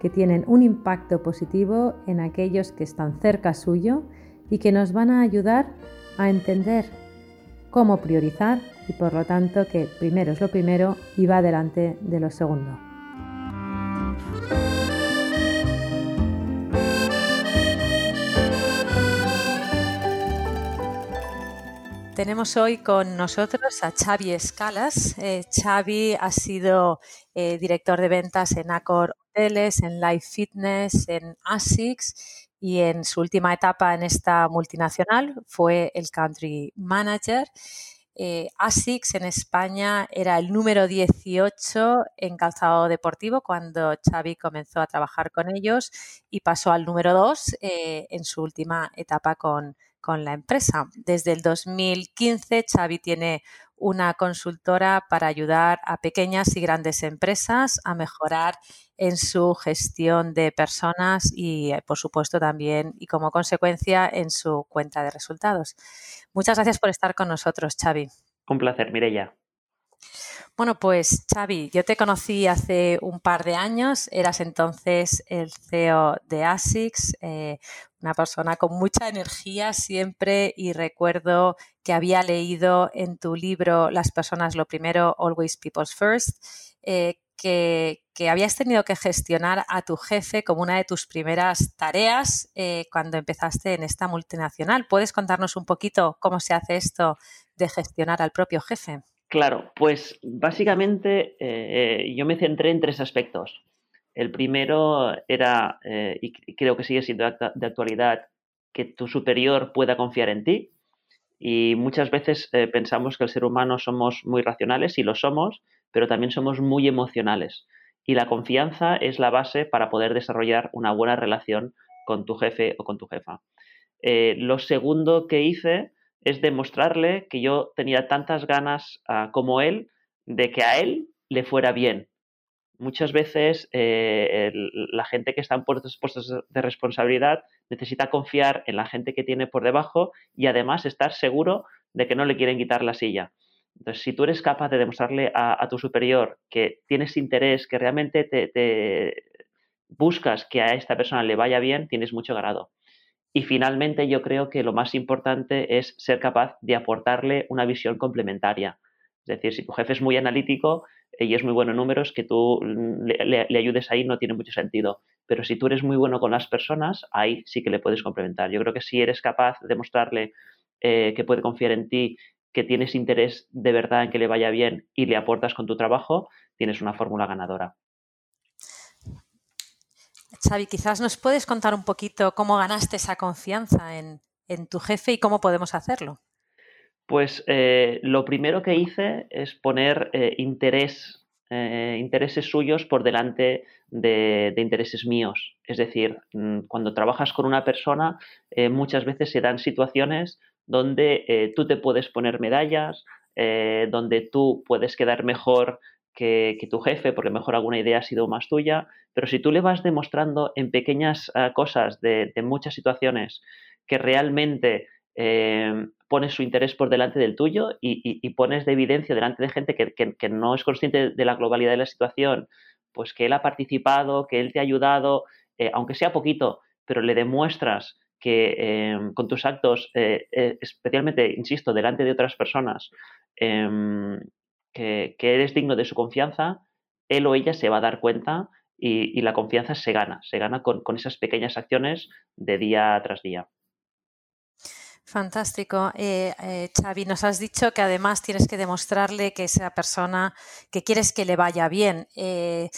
que tienen un impacto positivo en aquellos que están cerca suyo y que nos van a ayudar a entender cómo priorizar y por lo tanto que primero es lo primero y va delante de lo segundo. Tenemos hoy con nosotros a Xavi Escalas. Eh, Xavi ha sido eh, director de ventas en Accor En Life Fitness, en ASICS y en su última etapa en esta multinacional fue el Country Manager. Eh, ASICS en España era el número 18 en calzado deportivo cuando Xavi comenzó a trabajar con ellos y pasó al número 2 en su última etapa con, con la empresa. Desde el 2015, Xavi tiene una consultora para ayudar a pequeñas y grandes empresas a mejorar en su gestión de personas y, eh, por supuesto, también y como consecuencia en su cuenta de resultados. Muchas gracias por estar con nosotros, Xavi. Un placer, Mireya. Bueno, pues Xavi, yo te conocí hace un par de años, eras entonces el CEO de ASICS, eh, una persona con mucha energía siempre y recuerdo que había leído en tu libro Las personas lo primero, Always People's First, eh, que, habías tenido que gestionar a tu jefe como una de tus primeras tareas eh, cuando empezaste en esta multinacional. ¿Puedes contarnos un poquito cómo se hace esto de gestionar al propio jefe? Claro, pues básicamente eh, yo me centré en tres aspectos. El primero era, eh, y creo que sigue siendo de actualidad, que tu superior pueda confiar en ti. Y muchas veces pensamos que el ser humano somos muy racionales y lo somos, pero también somos muy emocionales. Y la confianza es la base para poder desarrollar una buena relación con tu jefe o con tu jefa. lo segundo que hice es demostrarle que yo tenía tantas ganas ah, como él de que a él le fuera bien. Muchas veces eh, la gente que está en puestos de responsabilidad necesita confiar en la gente que tiene por debajo y además estar seguro de que no le quieren quitar la silla. Entonces, si tú eres capaz de demostrarle a, tu superior que tienes interés, que realmente te, buscas que a esta persona le vaya bien, tienes mucho ganado. Y finalmente yo creo que lo más importante es ser capaz de aportarle una visión complementaria. Es decir, si tu jefe es muy analítico eh, y es muy bueno en números, que tú le, ayudes ahí no tiene mucho sentido. Pero si tú eres muy bueno con las personas, ahí sí que le puedes complementar. Yo creo que si eres capaz de mostrarle eh, que puede confiar en ti, que tienes interés de verdad en que le vaya bien y le aportas con tu trabajo, tienes una fórmula ganadora. Xavi, quizás nos puedes contar un poquito cómo ganaste esa confianza en, tu jefe y cómo podemos hacerlo. Pues eh, lo primero que hice es poner eh, interés, eh, intereses suyos por delante de, intereses míos. Es decir, mm, cuando trabajas con una persona, muchas veces se dan situaciones donde tú te puedes poner medallas, donde tú puedes quedar mejor que, tu jefe, porque mejor alguna idea ha sido más tuya, pero si tú le vas demostrando en pequeñas ah, cosas de, muchas situaciones que realmente eh, pones su interés por delante del tuyo y, pones de evidencia delante de gente que, no es consciente de la globalidad de la situación, pues que él ha participado, que él te ha ayudado, eh, aunque sea poquito, pero le demuestras que eh, con tus actos, especialmente, insisto, delante de otras personas, em, que, eres digno de su confianza, él o ella se va a dar cuenta y, la confianza se gana, se gana con, esas pequeñas acciones de día tras día. Fantástico. Eh, eh, Xavi, nos has dicho que además tienes que demostrarle que esa persona, que quieres que le vaya bien. Eh,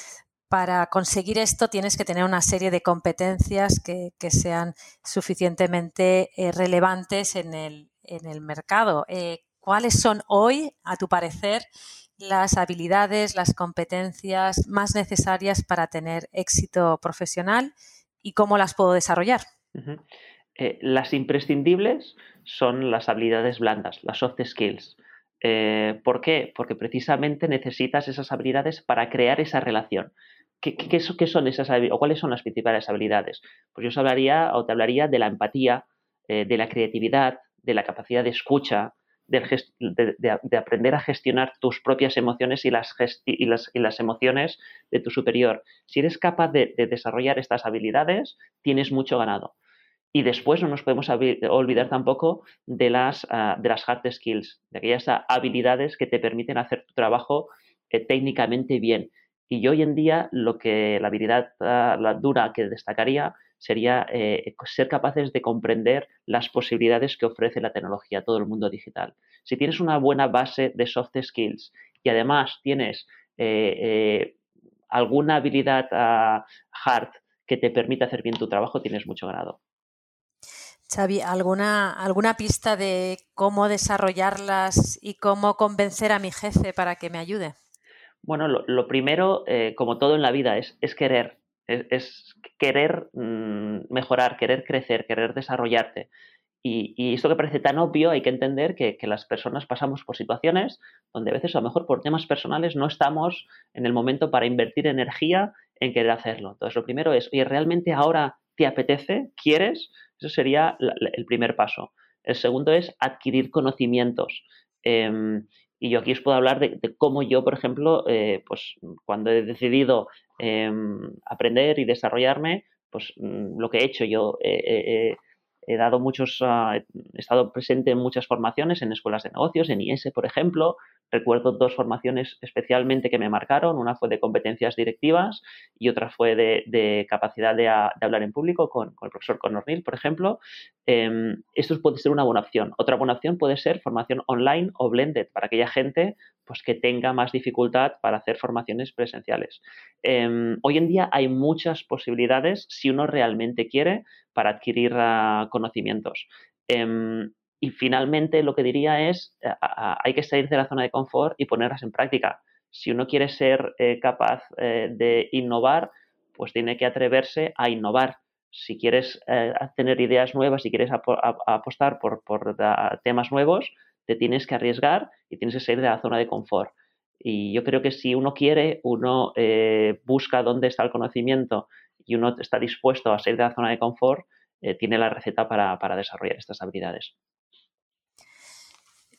para conseguir esto tienes que tener una serie de competencias que, sean suficientemente relevantes en el, en el mercado. ¿Cuáles son hoy, a tu parecer, las habilidades, las competencias más necesarias para tener éxito profesional y cómo las puedo desarrollar. Eh, las imprescindibles son las habilidades blandas, las soft skills. Eh, ¿Por qué? Porque precisamente necesitas esas habilidades para crear esa relación. ¿Qué, son esas o cuáles son las principales habilidades? Pues yo os hablaría o te hablaría de la empatía, eh, de la creatividad, de la capacidad de escucha, de, aprender a gestionar tus propias emociones y las, y las, emociones de tu superior. Si eres capaz de, desarrollar estas habilidades, tienes mucho ganado. Y después no nos podemos olvidar tampoco de las, ah, de las hard skills, de aquellas habilidades que te permiten hacer tu trabajo eh, técnicamente bien. Y hoy en día lo que la habilidad ah, dura que destacaría sería eh, ser capaces de comprender las posibilidades que ofrece la tecnología a todo el mundo digital. Si tienes una buena base de soft skills y además tienes eh, alguna habilidad ah, hard que te permita hacer bien tu trabajo, tienes mucho ganado. Xavi, ¿alguna, ¿alguna pista de cómo desarrollarlas y cómo convencer a mi jefe para que me ayude? Bueno, lo, primero, eh, como todo en la vida, es, querer, es, querer mm, mejorar, querer crecer, querer desarrollarte. Y, esto que parece tan obvio, hay que entender que, las personas pasamos por situaciones donde a veces a lo mejor por temas personales no estamos en el momento para invertir energía en querer hacerlo. Entonces, lo primero es, oye, ¿realmente ahora te apetece? ¿Quieres? Eso sería el primer paso. El segundo es adquirir conocimientos. Em, y yo aquí os puedo hablar de, cómo yo, por ejemplo, eh, pues cuando he decidido em, aprender y desarrollarme, pues mm, lo que he hecho yo, eh, he dado muchos, ah, he estado presente en muchas formaciones en escuelas de negocios, en IS, por ejemplo. Recuerdo dos formaciones especialmente que me marcaron. Una fue de competencias directivas y otra fue de, capacidad de, hablar en público con, el profesor Conor Neal, por ejemplo. Em, esto puede ser una buena opción. Otra buena opción puede ser formación online o blended para aquella gente pues, que tenga más dificultad para hacer formaciones presenciales. Em, hoy en día hay muchas posibilidades si uno realmente quiere para adquirir ah, conocimientos. Em, y finalmente lo que diría es, hay que salir de la zona de confort y ponerlas en práctica. Si uno quiere ser eh, capaz eh, de innovar, pues tiene que atreverse a innovar. Si quieres eh, tener ideas nuevas, si quieres apostar por, temas nuevos, te tienes que arriesgar y tienes que salir de la zona de confort. Y yo creo que si uno quiere, uno busca dónde está el conocimiento y uno está dispuesto a salir de la zona de confort, eh, tiene la receta para, desarrollar estas habilidades.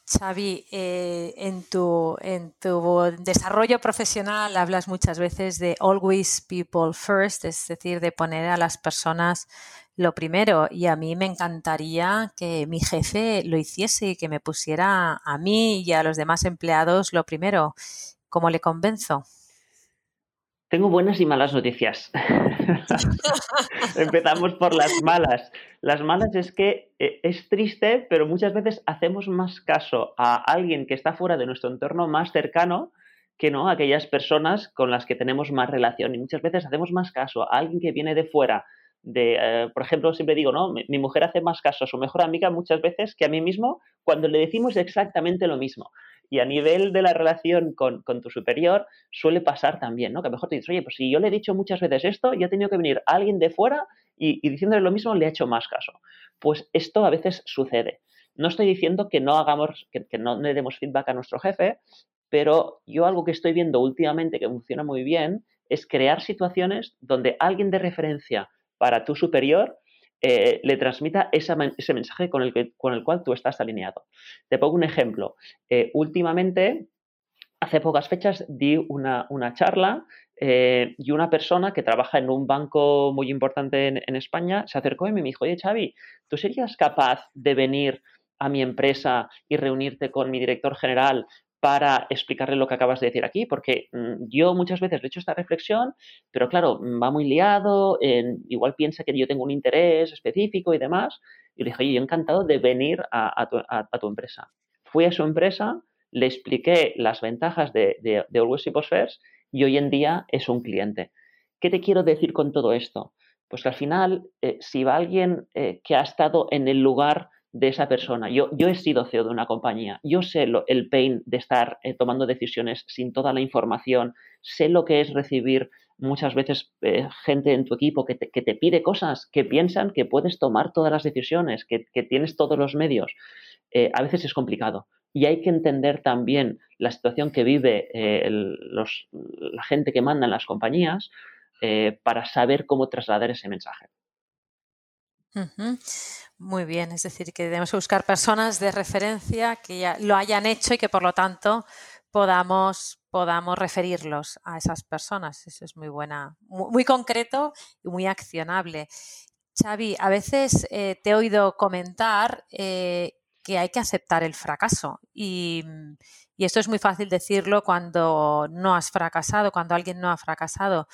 Xavi, eh, en, tu, en tu desarrollo profesional hablas muchas veces de always people first, es decir, de poner a las personas lo primero. Y a mí me encantaría que mi jefe lo hiciese y que me pusiera a mí y a los demás empleados lo primero. ¿Cómo le convenzo? Tengo buenas y malas noticias. Empezamos por las malas. Las malas es que eh, es triste, pero muchas veces hacemos más caso a alguien que está fuera de nuestro entorno más cercano que no a aquellas personas con las que tenemos más relación. Y muchas veces hacemos más caso a alguien que viene de fuera. De, eh, por ejemplo, siempre digo, ¿no? Mi, mi, mujer hace más caso a su mejor amiga muchas veces que a mí mismo cuando le decimos exactamente lo mismo. Y a nivel de la relación con, tu superior suele pasar también, ¿no? Que a lo mejor te dices, oye, pues si yo le he dicho muchas veces esto y ha tenido que venir alguien de fuera y, diciéndole lo mismo le ha hecho más caso. Pues esto a veces sucede. No estoy diciendo que no hagamos, que, que no le demos feedback a nuestro jefe, pero yo algo que estoy viendo últimamente que funciona muy bien es crear situaciones donde alguien de referencia para tu superior eh, le transmita ese mensaje con el, con el cual tú estás alineado. Te pongo un ejemplo. Eh, últimamente, hace pocas fechas, di una, charla eh, y una persona que trabaja en un banco muy importante en, en, España se acercó y me dijo, oye Xavi, ¿tú serías capaz de venir a mi empresa y reunirte con mi director general para explicarle lo que acabas de decir aquí, porque mm, yo muchas veces le he hecho esta reflexión, pero claro, mm, va muy liado, igual piensa que yo tengo un interés específico y demás, y le dije, oye, yo encantado de venir a, tu, empresa. Fui a su empresa, le expliqué las ventajas de, de, Always First y hoy en día es un cliente. ¿Qué te quiero decir con todo esto? Pues que al final, eh, si va alguien eh, que ha estado en el lugar de esa persona. Yo, yo he sido CEO de una compañía, yo sé lo, el pain de estar eh, tomando decisiones sin toda la información, sé lo que es recibir muchas veces eh, gente en tu equipo que te, pide cosas, que piensan que puedes tomar todas las decisiones, que, tienes todos los medios. Eh, a veces es complicado. Y hay que entender también la situación que vive la gente que manda en las compañías para saber cómo trasladar ese mensaje. Muy bien, es decir, que debemos buscar personas de referencia que ya lo hayan hecho y que por lo tanto podamos, podamos referirlos a esas personas. Eso es muy buena, muy, concreto y muy accionable. Xavi, a veces eh, te he oído comentar eh, que hay que aceptar el fracaso y, y, esto es muy fácil decirlo cuando no has fracasado, cuando alguien no ha fracasado.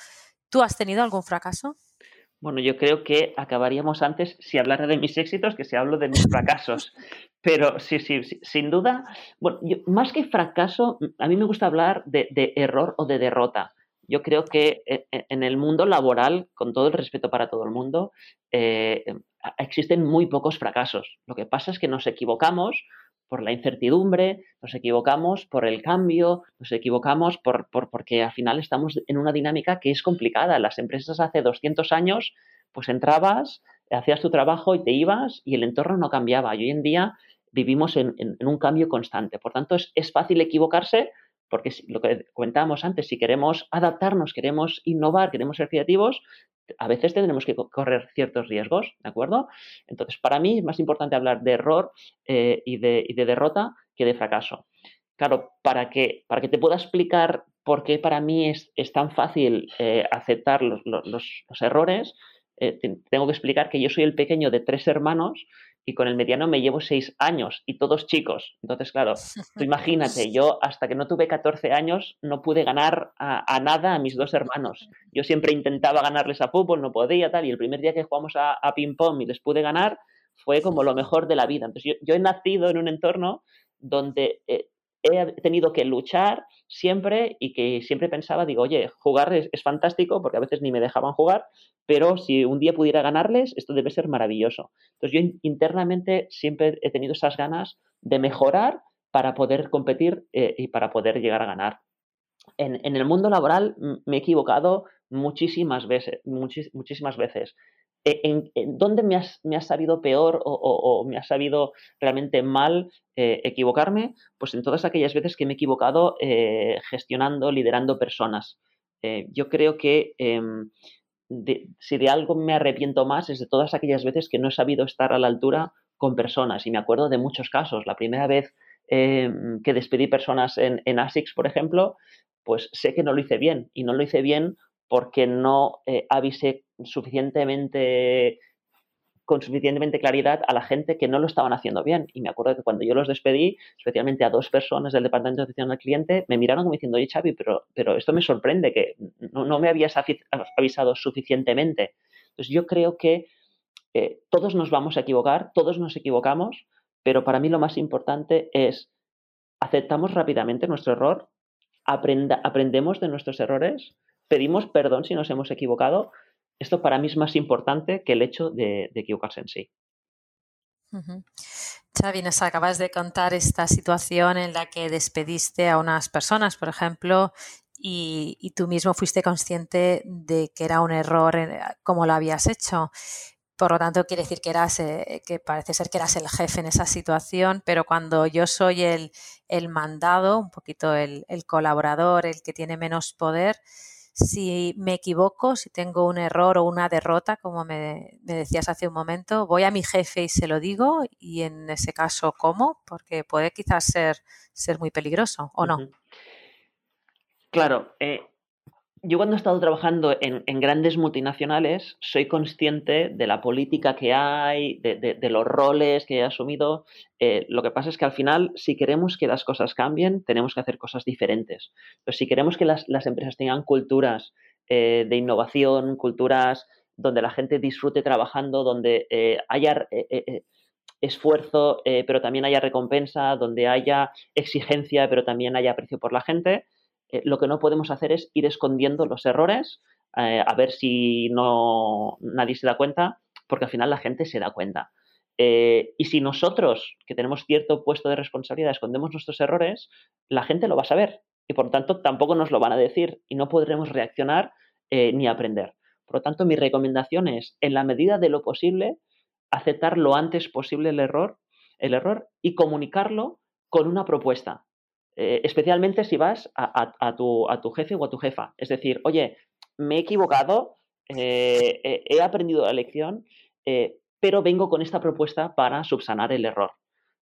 ¿Tú has tenido algún fracaso? Bueno, yo creo que acabaríamos antes si hablara de mis éxitos que si hablo de mis fracasos. Pero sí, sí, sin duda, bueno, más que fracaso, a mí me gusta hablar de, error o de derrota. Yo creo que eh, eh, en el mundo laboral, con todo el respeto para todo el mundo, eh, existen muy pocos fracasos. Lo que pasa es que nos equivocamos por la incertidumbre, nos equivocamos por el cambio, nos equivocamos por, porque al final estamos en una dinámica que es complicada. Las empresas hace 200 años, pues entrabas, hacías tu trabajo y te ibas y el entorno no cambiaba. Y hoy en día vivimos en, un cambio constante. Por tanto, es, es fácil equivocarse porque lo que comentábamos antes, si queremos adaptarnos, queremos innovar, queremos ser creativos, a veces tendremos que correr ciertos riesgos, ¿de acuerdo? Entonces, para mí es más importante hablar de error eh, y, de, derrota que de fracaso. Claro, para que, para que te pueda explicar por qué para mí es, tan fácil eh, aceptar los, errores, eh, tengo que explicar que yo soy el pequeño de tres hermanos y con el mediano me llevo seis años y todos chicos. Entonces, claro, tú imagínate, yo hasta que no tuve 14 años no pude ganar a, nada a mis dos hermanos. Yo siempre intentaba ganarles a fútbol, no podía tal, y el primer día que jugamos a, ping-pong y les pude ganar fue como lo mejor de la vida. Entonces, yo, he nacido en un entorno donde eh, he tenido que luchar siempre y que siempre pensaba, digo, oye, jugar es, fantástico porque a veces ni me dejaban jugar, pero si un día pudiera ganarles, esto debe ser maravilloso. Entonces yo internamente siempre he tenido esas ganas de mejorar para poder competir eh, y para poder llegar a ganar. En, en, el mundo laboral me he equivocado muchísimas veces, muchísimas veces. E, en, dónde me, me ha sabido peor o, me ha sabido realmente mal eh, equivocarme? Pues en todas aquellas veces que me he equivocado eh, gestionando, liderando personas. Eh, yo creo que em, si de algo me arrepiento más es de todas aquellas veces que no he sabido estar a la altura con personas. Y me acuerdo de muchos casos. La primera vez em, que despedí personas en ASICS, por ejemplo, pues sé que no lo hice bien. Y no lo hice bien porque no eh, avisé suficientemente con suficientemente claridad a la gente que no lo estaban haciendo bien. Y me acuerdo que cuando yo los despedí, especialmente a dos personas del departamento de atención al cliente, me miraron como diciendo, oye Xavi, pero, pero esto me sorprende, que no, me habías avisado suficientemente. Entonces yo creo que eh, todos nos vamos a equivocar, todos nos equivocamos, pero para mí lo más importante es aceptamos rápidamente nuestro error, aprendemos de nuestros errores pedimos perdón si nos hemos equivocado. Esto para mí es más importante que el hecho de, equivocarse en sí. Xavi, nos acabas de contar esta situación en la que despediste a unas personas, por ejemplo, y, tú mismo fuiste consciente de que era un error como lo habías hecho. Por lo tanto, quiere decir que eras, eh, que parece ser que eras el jefe en esa situación, pero cuando yo soy el, mandado, un poquito el, colaborador, el que tiene menos poder, si me equivoco, si tengo un error o una derrota, como me, decías hace un momento, voy a mi jefe y se lo digo y en ese caso, ¿cómo? Porque puede quizás ser, ser muy peligroso o no. Claro, eh, yo cuando he estado trabajando en, grandes multinacionales soy consciente de la política que hay, de, los roles que he asumido. Eh, lo que pasa es que al final, si queremos que las cosas cambien, tenemos que hacer cosas diferentes. Pero si queremos que las, empresas tengan culturas eh, de innovación, culturas donde la gente disfrute trabajando, donde eh, haya esfuerzo, pero también haya recompensa, donde haya exigencia, pero también haya aprecio por la gente, eh, lo que no podemos hacer es ir escondiendo los errores, eh, a ver si no nadie se da cuenta, porque al final la gente se da cuenta. Eh, y si nosotros, que tenemos cierto puesto de responsabilidad, escondemos nuestros errores, la gente lo va a saber y por lo tanto tampoco nos lo van a decir y no podremos reaccionar ni aprender. Por lo tanto, mi recomendación es, en la medida de lo posible, aceptar lo antes posible el error, el error y comunicarlo con una propuesta. Eh, especialmente si vas a, tu, jefe o a tu jefa. Es decir, oye, me he equivocado, eh, he aprendido la lección, pero vengo con esta propuesta para subsanar el error.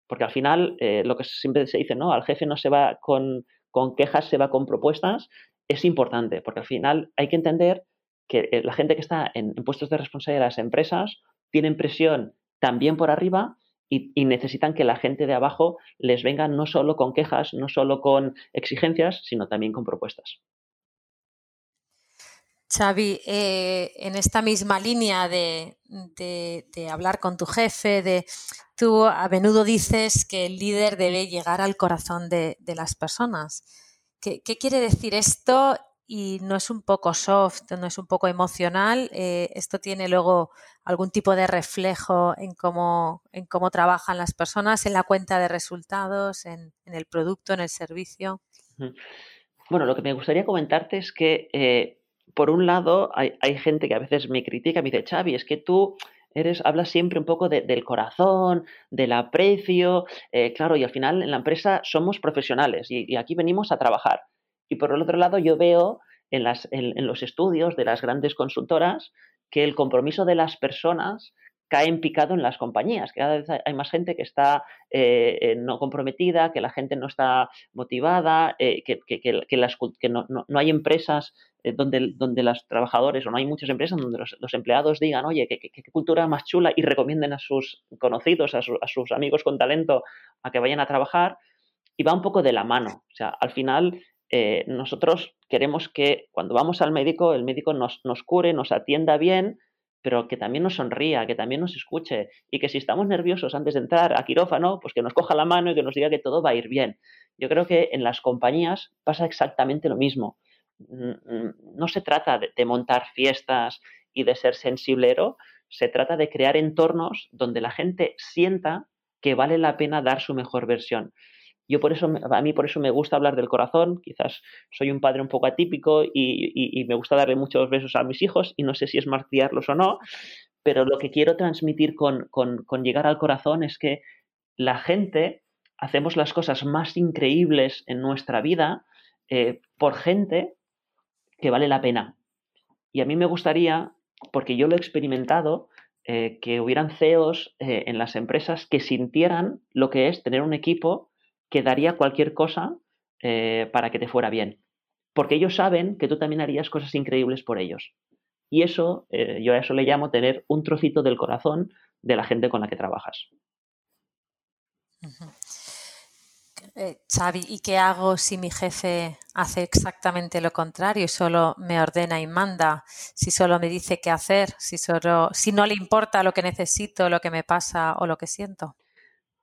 Porque al final, lo que siempre se dice, ¿no? Al jefe no se va con, con quejas, se va con propuestas, es importante, porque al final hay que entender que eh, la gente que está en, puestos de responsabilidad de las empresas tienen presión también por arriba y, necesitan que la gente de abajo les venga no solo con quejas, no solo con exigencias, sino también con propuestas. Xavi, eh, en esta misma línea de, hablar con tu jefe, de tú a menudo dices que el líder debe llegar al corazón de, las personas. ¿Qué, quiere decir esto y no es un poco soft, no es un poco emocional, eh, esto tiene luego algún tipo de reflejo en cómo, en cómo trabajan las personas, en la cuenta de resultados, en, el producto, en el servicio. Bueno, lo que me gustaría comentarte es que, eh, por un lado, hay, gente que a veces me critica, me dice, Xavi, es que tú eres, hablas siempre un poco del corazón, del aprecio, eh, claro, y al final en la empresa somos profesionales y aquí venimos a trabajar. Y por el otro lado, yo veo en, las, en, los estudios de las grandes consultoras que el compromiso de las personas cae en picado en las compañías, que cada vez hay más gente que está eh, eh, no comprometida, que la gente no está motivada, eh, que, que, las, que no, no, hay empresas donde, donde los trabajadores, o no hay muchas empresas donde los, empleados digan, oye, qué, cultura más chula y recomienden a sus conocidos, a, a, sus amigos con talento a que vayan a trabajar, y va un poco de la mano. O sea, al final eh, nosotros queremos que cuando vamos al médico, el médico nos, nos cure, nos atienda bien, pero que también nos sonría, que también nos escuche y que si estamos nerviosos antes de entrar a quirófano, pues que nos coja la mano y que nos diga que todo va a ir bien. Yo creo que en las compañías pasa exactamente lo mismo. Mm, mm, no se trata de, montar fiestas y de ser sensiblero, se trata de crear entornos donde la gente sienta que vale la pena dar su mejor versión. Yo por eso, a mí por eso me gusta hablar del corazón, quizás soy un padre un poco atípico y, me gusta darle muchos besos a mis hijos y no sé si es martillarlos o no, pero lo que quiero transmitir con, llegar al corazón es que la gente hacemos las cosas más increíbles en nuestra vida eh, por gente que vale la pena. Y a mí me gustaría, porque yo lo he experimentado, eh, que hubieran CEOs eh, en las empresas que sintieran lo que es tener un equipo que daría cualquier cosa eh, para que te fuera bien. Porque ellos saben que tú también harías cosas increíbles por ellos. Y eso, eh, yo a eso le llamo tener un trocito del corazón de la gente con la que trabajas. Eh, Xavi, ¿y qué hago si mi jefe hace exactamente lo contrario y solo me ordena y manda? Si solo me dice qué hacer, si, solo, si no le importa lo que necesito, lo que me pasa o lo que siento.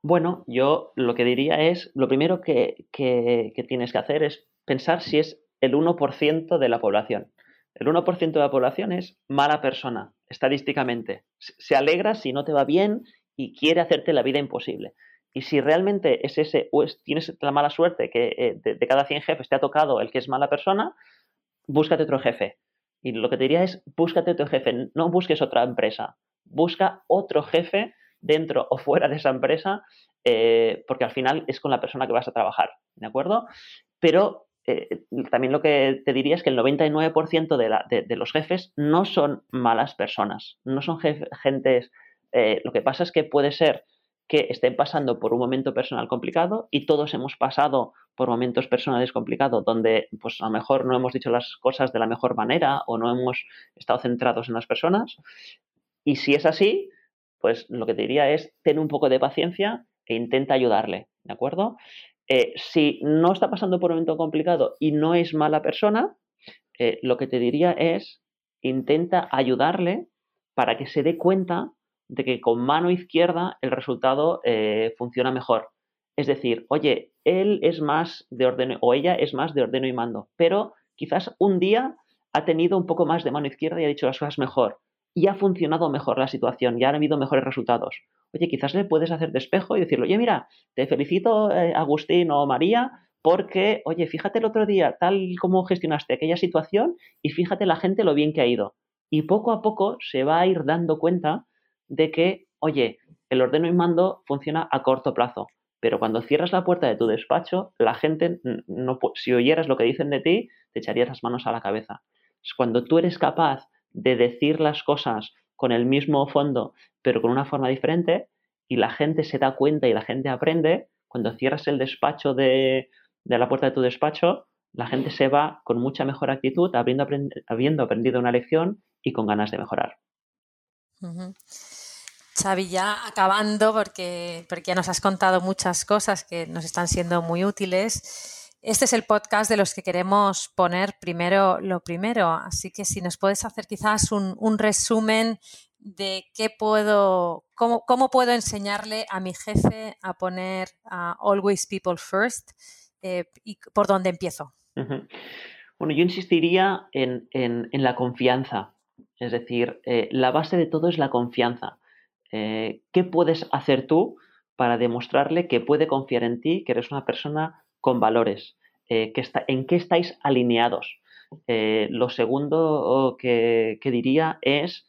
Bueno, yo lo que diría es, lo primero que, tienes que hacer es pensar si es el 1% de la población. El 1% de la población es mala persona, estadísticamente. Se alegra si no te va bien y quiere hacerte la vida imposible. Y si realmente es ese, o tienes la mala suerte que eh, de, de, cada 100 jefes te ha tocado el que es mala persona, búscate otro jefe. Y lo que te diría es, búscate otro jefe, no busques otra empresa. Busca otro jefe dentro o fuera de esa empresa, eh, porque al final es con la persona que vas a trabajar, ¿de acuerdo? Pero eh, también lo que te diría es que el 99% de, de, los jefes no son malas personas, no son gentes... Eh, lo que pasa es que puede ser que estén pasando por un momento personal complicado y todos hemos pasado por momentos personales complicados donde pues a lo mejor no hemos dicho las cosas de la mejor manera o no hemos estado centrados en las personas. Y si es así, pues lo que te diría es ten un poco de paciencia e intenta ayudarle, ¿de acuerdo? Eh, si no está pasando por un momento complicado y no es mala persona, eh, lo que te diría es intenta ayudarle para que se dé cuenta de que con mano izquierda el resultado eh, funciona mejor. Es decir, oye, él es más de ordeno o ella es más de ordeno y mando, pero quizás un día ha tenido un poco más de mano izquierda y ha dicho las cosas mejor y ha funcionado mejor la situación, ya han habido mejores resultados. Oye, quizás le puedes hacer despejo y decirle, oye, mira, te felicito, eh, Agustín o María, porque, oye, fíjate el otro día, tal como gestionaste aquella situación y fíjate la gente lo bien que ha ido. Y poco a poco se va a ir dando cuenta de que, oye, el ordeno y mando funciona a corto plazo, pero cuando cierras la puerta de tu despacho, la gente, no, si oyeras lo que dicen de ti, te echarías las manos a la cabeza. Cuando tú eres capaz de decir las cosas con el mismo fondo, pero con una forma diferente, y la gente se da cuenta y la gente aprende, cuando cierras el despacho de, la puerta de tu despacho, la gente se va con mucha mejor actitud, habiendo, habiendo aprendido una lección y con ganas de mejorar. Xavi, ya acabando, porque, porque ya nos has contado muchas cosas que nos están siendo muy útiles. Este es el podcast de los que queremos poner primero lo primero, así que si nos puedes hacer quizás un, un resumen de qué puedo, cómo, cómo, puedo enseñarle a mi jefe a poner Always People First eh, y por dónde empiezo. Bueno, yo insistiría en, en, en la confianza, es decir, eh, la base de todo es la confianza. Eh, ¿Qué puedes hacer tú para demostrarle que puede confiar en ti, que eres una persona con valores? está, ¿En qué estáis alineados? lo segundo que, diría es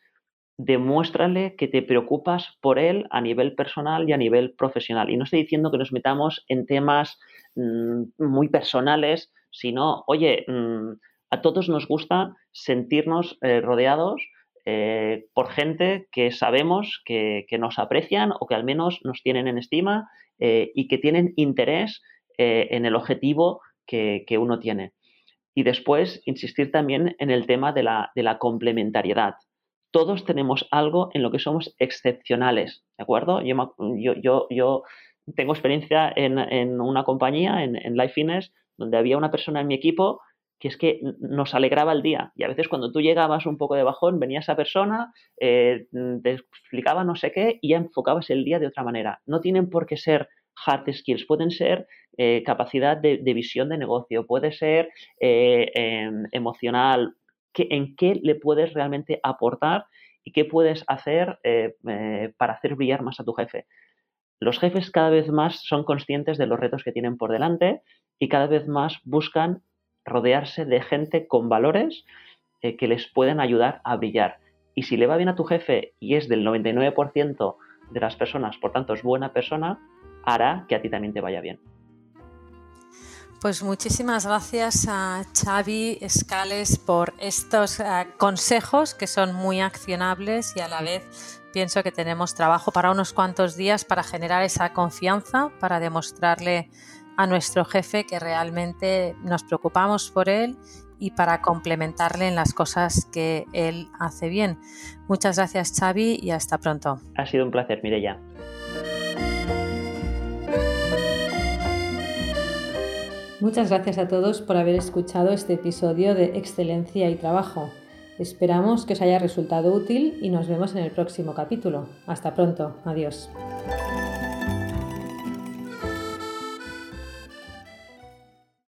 demuéstrale que te preocupas por él a nivel personal y a nivel profesional. Y no estoy diciendo que nos metamos en temas mm, muy personales, sino, oye, mm, a todos nos gusta sentirnos eh, rodeados eh, por gente que sabemos que, nos aprecian o que al menos nos tienen en estima eh, y que tienen interés en el objetivo que, uno tiene. Y después, insistir también en el tema de la complementariedad todos tenemos algo en lo que somos excepcionales, ¿de acuerdo? Yo, yo, yo, tengo experiencia en, una compañía, en, en, Life Fitness, donde había una persona en mi equipo que es que nos alegraba el día. Y a veces cuando tú llegabas un poco de bajón, venía esa persona, eh, te explicaba no sé qué y ya enfocabas el día de otra manera. No tienen por qué ser hard skills, pueden ser eh, capacidad de, visión de negocio, puede ser eh, em, emocional, en qué le puedes realmente aportar y qué puedes hacer eh, para hacer brillar más a tu jefe. Los jefes cada vez más son conscientes de los retos que tienen por delante y cada vez más buscan rodearse de gente con valores que les pueden ayudar a brillar. Y si le va bien a tu jefe y es del 99% de las personas, por tanto es buena persona, hará que a ti también te vaya bien. Pues muchísimas gracias a Xavi Escales por estos eh, consejos que son muy accionables y a la vez pienso que tenemos trabajo para unos cuantos días para generar esa confianza, para demostrarle a nuestro jefe que realmente nos preocupamos por él y para complementarle en las cosas que él hace bien. Muchas gracias Xavi y hasta pronto. Ha sido un placer, Mireya. Muchas gracias a todos por haber escuchado este episodio de Excelencia y Trabajo. Esperamos que os haya resultado útil y nos vemos en el próximo capítulo. Hasta pronto. Adiós.